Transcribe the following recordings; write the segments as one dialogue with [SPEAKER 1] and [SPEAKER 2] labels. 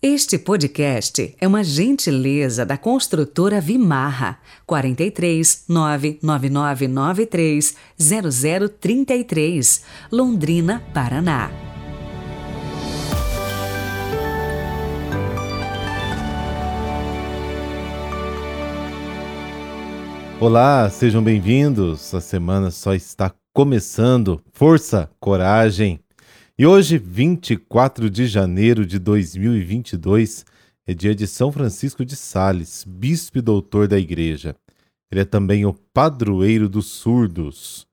[SPEAKER 1] Este podcast é uma gentileza da construtora Vimarra 43 99993 0033, Londrina, Paraná.
[SPEAKER 2] Olá, sejam bem-vindos. A semana só está começando. Força, coragem. E hoje, 24 de janeiro de 2022, é dia de São Francisco de Sales, bispo e doutor da Igreja. Ele é também o padroeiro dos surdos.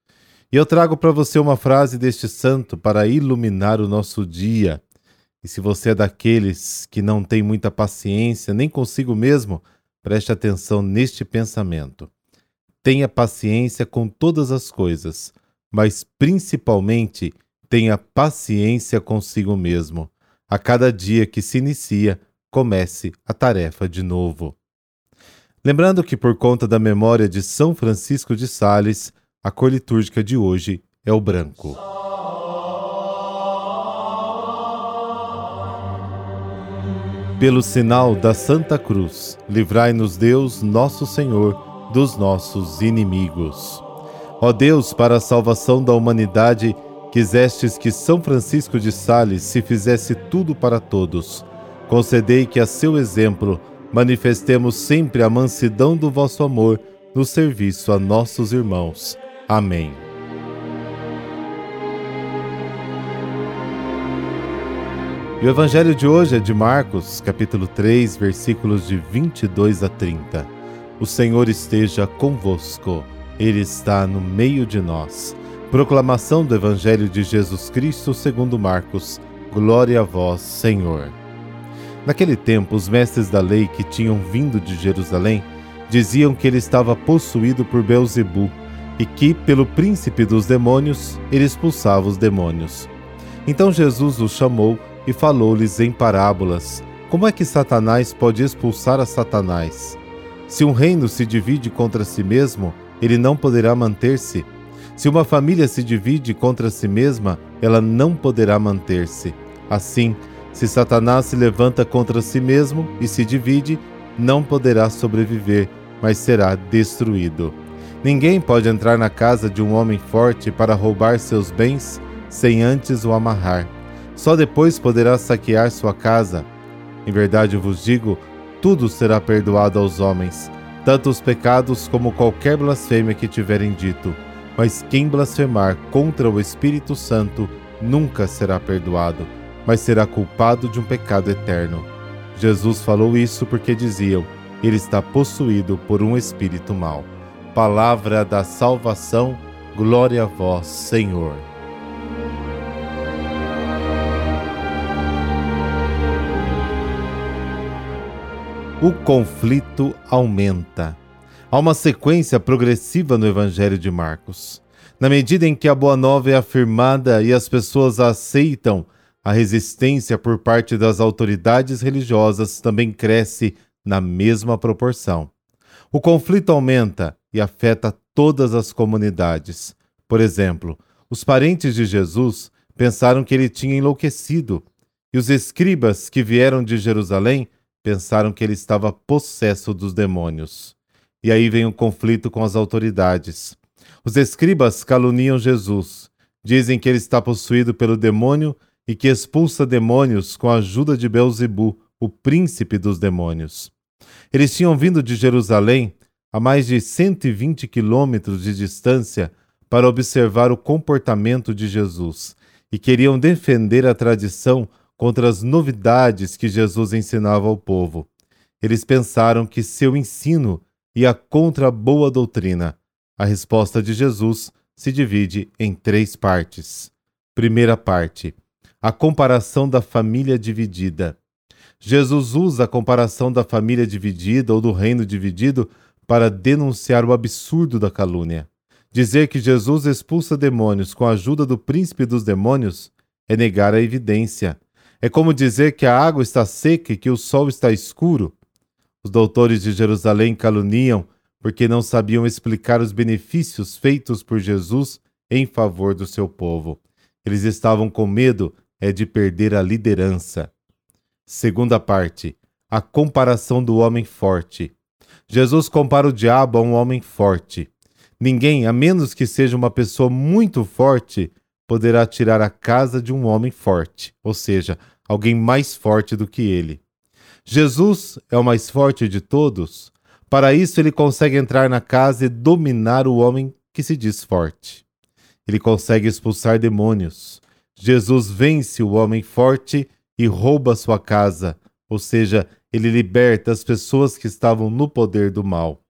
[SPEAKER 2] E eu trago para você uma frase deste santo para iluminar o nosso dia. E se você é daqueles que não tem muita paciência, nem consigo mesmo, preste atenção neste pensamento. Tenha paciência com todas as coisas, mas principalmente Tenha paciência consigo mesmo. A cada dia que se inicia, comece a tarefa de novo. Lembrando que, por conta da memória de São Francisco de Sales, a cor litúrgica de hoje é o branco. Pelo sinal da Santa Cruz, livrai-nos Deus, nosso Senhor, dos nossos inimigos. Ó Deus, para a salvação da humanidade, Quisestes que São Francisco de Sales se fizesse tudo para todos. Concedei que, a seu exemplo, manifestemos sempre a mansidão do vosso amor no serviço a nossos irmãos. Amém. E o evangelho de hoje é de Marcos, capítulo 3, versículos de 22 a 30. O Senhor esteja convosco. Ele está no meio de nós. Proclamação do Evangelho de Jesus Cristo segundo Marcos. Glória a vós, Senhor. Naquele tempo, os mestres da lei que tinham vindo de Jerusalém diziam que ele estava possuído por Beelzebu e que, pelo príncipe dos demônios, ele expulsava os demônios. Então Jesus os chamou e falou-lhes em parábolas: Como é que Satanás pode expulsar a Satanás? Se um reino se divide contra si mesmo, ele não poderá manter-se se uma família se divide contra si mesma, ela não poderá manter-se. Assim, se Satanás se levanta contra si mesmo e se divide, não poderá sobreviver, mas será destruído. Ninguém pode entrar na casa de um homem forte para roubar seus bens sem antes o amarrar. Só depois poderá saquear sua casa. Em verdade vos digo: tudo será perdoado aos homens, tanto os pecados como qualquer blasfêmia que tiverem dito mas quem blasfemar contra o Espírito Santo nunca será perdoado, mas será culpado de um pecado eterno. Jesus falou isso porque diziam: ele está possuído por um espírito mau. Palavra da salvação, glória a vós, Senhor. O conflito aumenta. Há uma sequência progressiva no Evangelho de Marcos. Na medida em que a Boa Nova é afirmada e as pessoas a aceitam, a resistência por parte das autoridades religiosas também cresce na mesma proporção. O conflito aumenta e afeta todas as comunidades. Por exemplo, os parentes de Jesus pensaram que ele tinha enlouquecido, e os escribas que vieram de Jerusalém pensaram que ele estava possesso dos demônios. E aí vem o conflito com as autoridades. Os escribas caluniam Jesus, dizem que ele está possuído pelo demônio e que expulsa demônios com a ajuda de Belzebu, o príncipe dos demônios. Eles tinham vindo de Jerusalém, a mais de 120 quilômetros de distância, para observar o comportamento de Jesus e queriam defender a tradição contra as novidades que Jesus ensinava ao povo. Eles pensaram que seu ensino e a contra boa doutrina. A resposta de Jesus se divide em três partes. Primeira parte: a comparação da família dividida. Jesus usa a comparação da família dividida ou do reino dividido para denunciar o absurdo da calúnia. Dizer que Jesus expulsa demônios com a ajuda do príncipe dos demônios é negar a evidência. É como dizer que a água está seca e que o sol está escuro. Os doutores de Jerusalém caluniam porque não sabiam explicar os benefícios feitos por Jesus em favor do seu povo. Eles estavam com medo é de perder a liderança. Segunda parte: a comparação do homem forte. Jesus compara o diabo a um homem forte. Ninguém, a menos que seja uma pessoa muito forte, poderá tirar a casa de um homem forte, ou seja, alguém mais forte do que ele. Jesus é o mais forte de todos. Para isso, ele consegue entrar na casa e dominar o homem que se diz forte. Ele consegue expulsar demônios. Jesus vence o homem forte e rouba sua casa, ou seja, ele liberta as pessoas que estavam no poder do mal.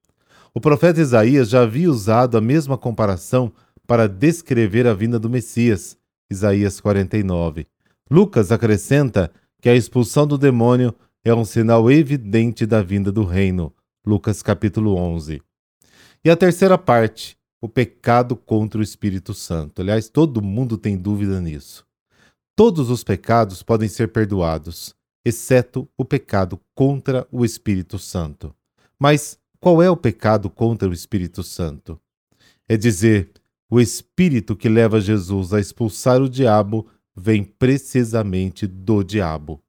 [SPEAKER 2] O profeta Isaías já havia usado a mesma comparação para descrever a vinda do Messias, Isaías 49. Lucas acrescenta que a expulsão do demônio é um sinal evidente da vinda do reino, Lucas capítulo 11. E a terceira parte, o pecado contra o Espírito Santo. Aliás, todo mundo tem dúvida nisso. Todos os pecados podem ser perdoados, exceto o pecado contra o Espírito Santo. Mas qual é o pecado contra o Espírito Santo? É dizer, o Espírito que leva Jesus a expulsar o diabo vem precisamente do diabo.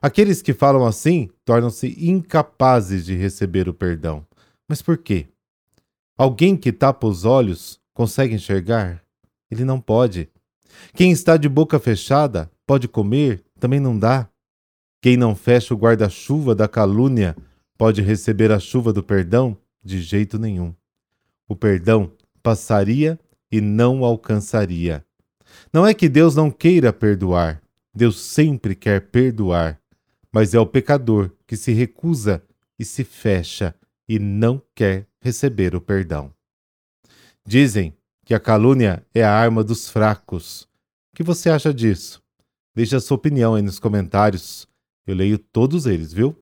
[SPEAKER 2] Aqueles que falam assim tornam-se incapazes de receber o perdão. Mas por quê? Alguém que tapa os olhos consegue enxergar? Ele não pode. Quem está de boca fechada pode comer? Também não dá. Quem não fecha o guarda-chuva da calúnia pode receber a chuva do perdão? De jeito nenhum. O perdão passaria e não alcançaria. Não é que Deus não queira perdoar, Deus sempre quer perdoar, mas é o pecador que se recusa e se fecha e não quer receber o perdão. Dizem que a calúnia é a arma dos fracos. O que você acha disso? Deixe a sua opinião aí nos comentários. Eu leio todos eles, viu?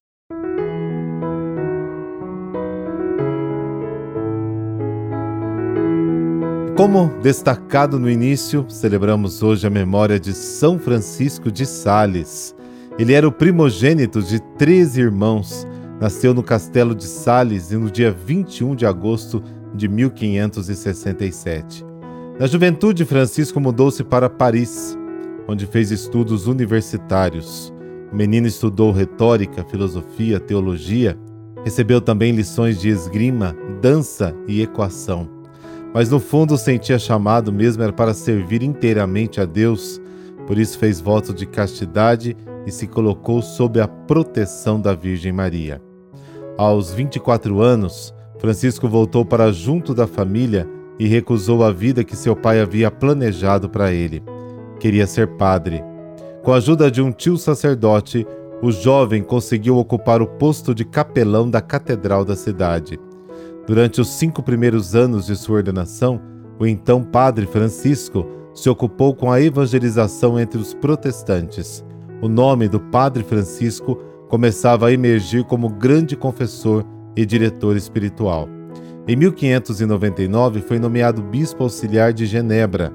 [SPEAKER 2] Como destacado no início, celebramos hoje a memória de São Francisco de Sales. Ele era o primogênito de 13 irmãos. Nasceu no castelo de Sales no dia 21 de agosto de 1567. Na juventude, Francisco mudou-se para Paris, onde fez estudos universitários. O menino estudou retórica, filosofia, teologia, recebeu também lições de esgrima, dança e equação mas no fundo sentia chamado mesmo era para servir inteiramente a Deus, por isso fez voto de castidade e se colocou sob a proteção da Virgem Maria. Aos 24 anos, Francisco voltou para junto da família e recusou a vida que seu pai havia planejado para ele. Queria ser padre. Com a ajuda de um tio sacerdote, o jovem conseguiu ocupar o posto de capelão da catedral da cidade. Durante os cinco primeiros anos de sua ordenação, o então padre Francisco se ocupou com a evangelização entre os protestantes. O nome do padre Francisco começava a emergir como grande confessor e diretor espiritual. Em 1599 foi nomeado bispo auxiliar de Genebra.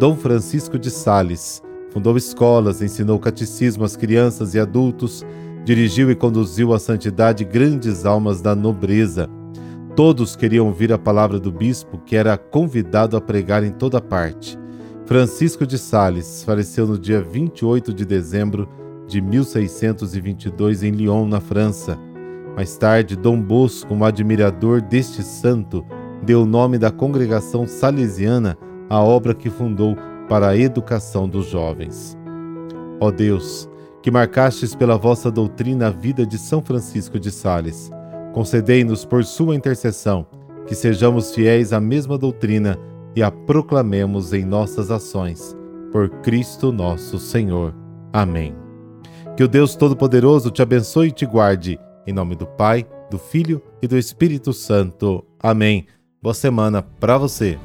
[SPEAKER 2] Dom Francisco de Sales fundou escolas, ensinou catecismo às crianças e adultos, dirigiu e conduziu à santidade grandes almas da nobreza Todos queriam ouvir a palavra do bispo, que era convidado a pregar em toda parte. Francisco de Sales faleceu no dia 28 de dezembro de 1622 em Lyon, na França. Mais tarde, Dom Bosco, um admirador deste santo, deu o nome da congregação salesiana à obra que fundou para a educação dos jovens. Ó Deus, que marcastes pela vossa doutrina a vida de São Francisco de Sales, Concedei-nos por sua intercessão que sejamos fiéis à mesma doutrina e a proclamemos em nossas ações. Por Cristo nosso Senhor. Amém. Que o Deus Todo-Poderoso te abençoe e te guarde. Em nome do Pai, do Filho e do Espírito Santo. Amém. Boa semana para você.